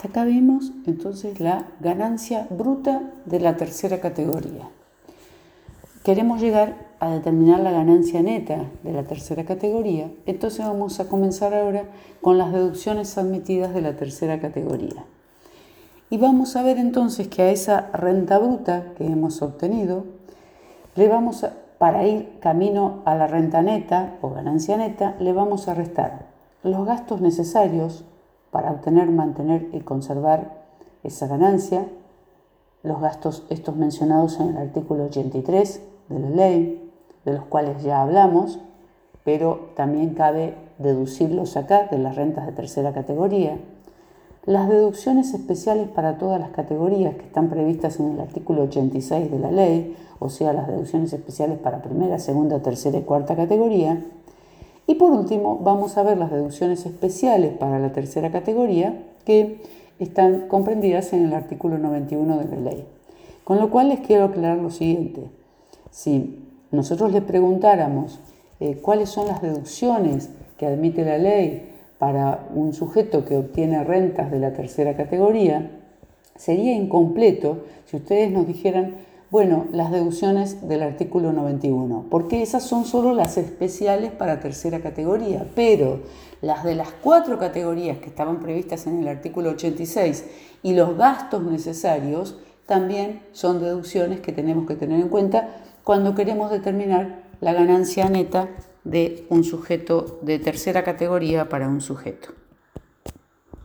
Hasta acá vimos entonces la ganancia bruta de la tercera categoría. Queremos llegar a determinar la ganancia neta de la tercera categoría, entonces vamos a comenzar ahora con las deducciones admitidas de la tercera categoría. Y vamos a ver entonces que a esa renta bruta que hemos obtenido, le vamos para ir camino a la renta neta o ganancia neta, le vamos a restar los gastos necesarios para obtener, mantener y conservar esa ganancia, los gastos estos mencionados en el artículo 83 de la ley, de los cuales ya hablamos, pero también cabe deducirlos acá de las rentas de tercera categoría, las deducciones especiales para todas las categorías que están previstas en el artículo 86 de la ley, o sea, las deducciones especiales para primera, segunda, tercera y cuarta categoría. Y por último, vamos a ver las deducciones especiales para la tercera categoría que están comprendidas en el artículo 91 de la ley. Con lo cual les quiero aclarar lo siguiente. Si nosotros les preguntáramos eh, cuáles son las deducciones que admite la ley para un sujeto que obtiene rentas de la tercera categoría, sería incompleto si ustedes nos dijeran, bueno, las deducciones del artículo 91, porque esas son solo las especiales para tercera categoría, pero las de las cuatro categorías que estaban previstas en el artículo 86 y los gastos necesarios también son deducciones que tenemos que tener en cuenta cuando queremos determinar la ganancia neta de un sujeto de tercera categoría para un sujeto.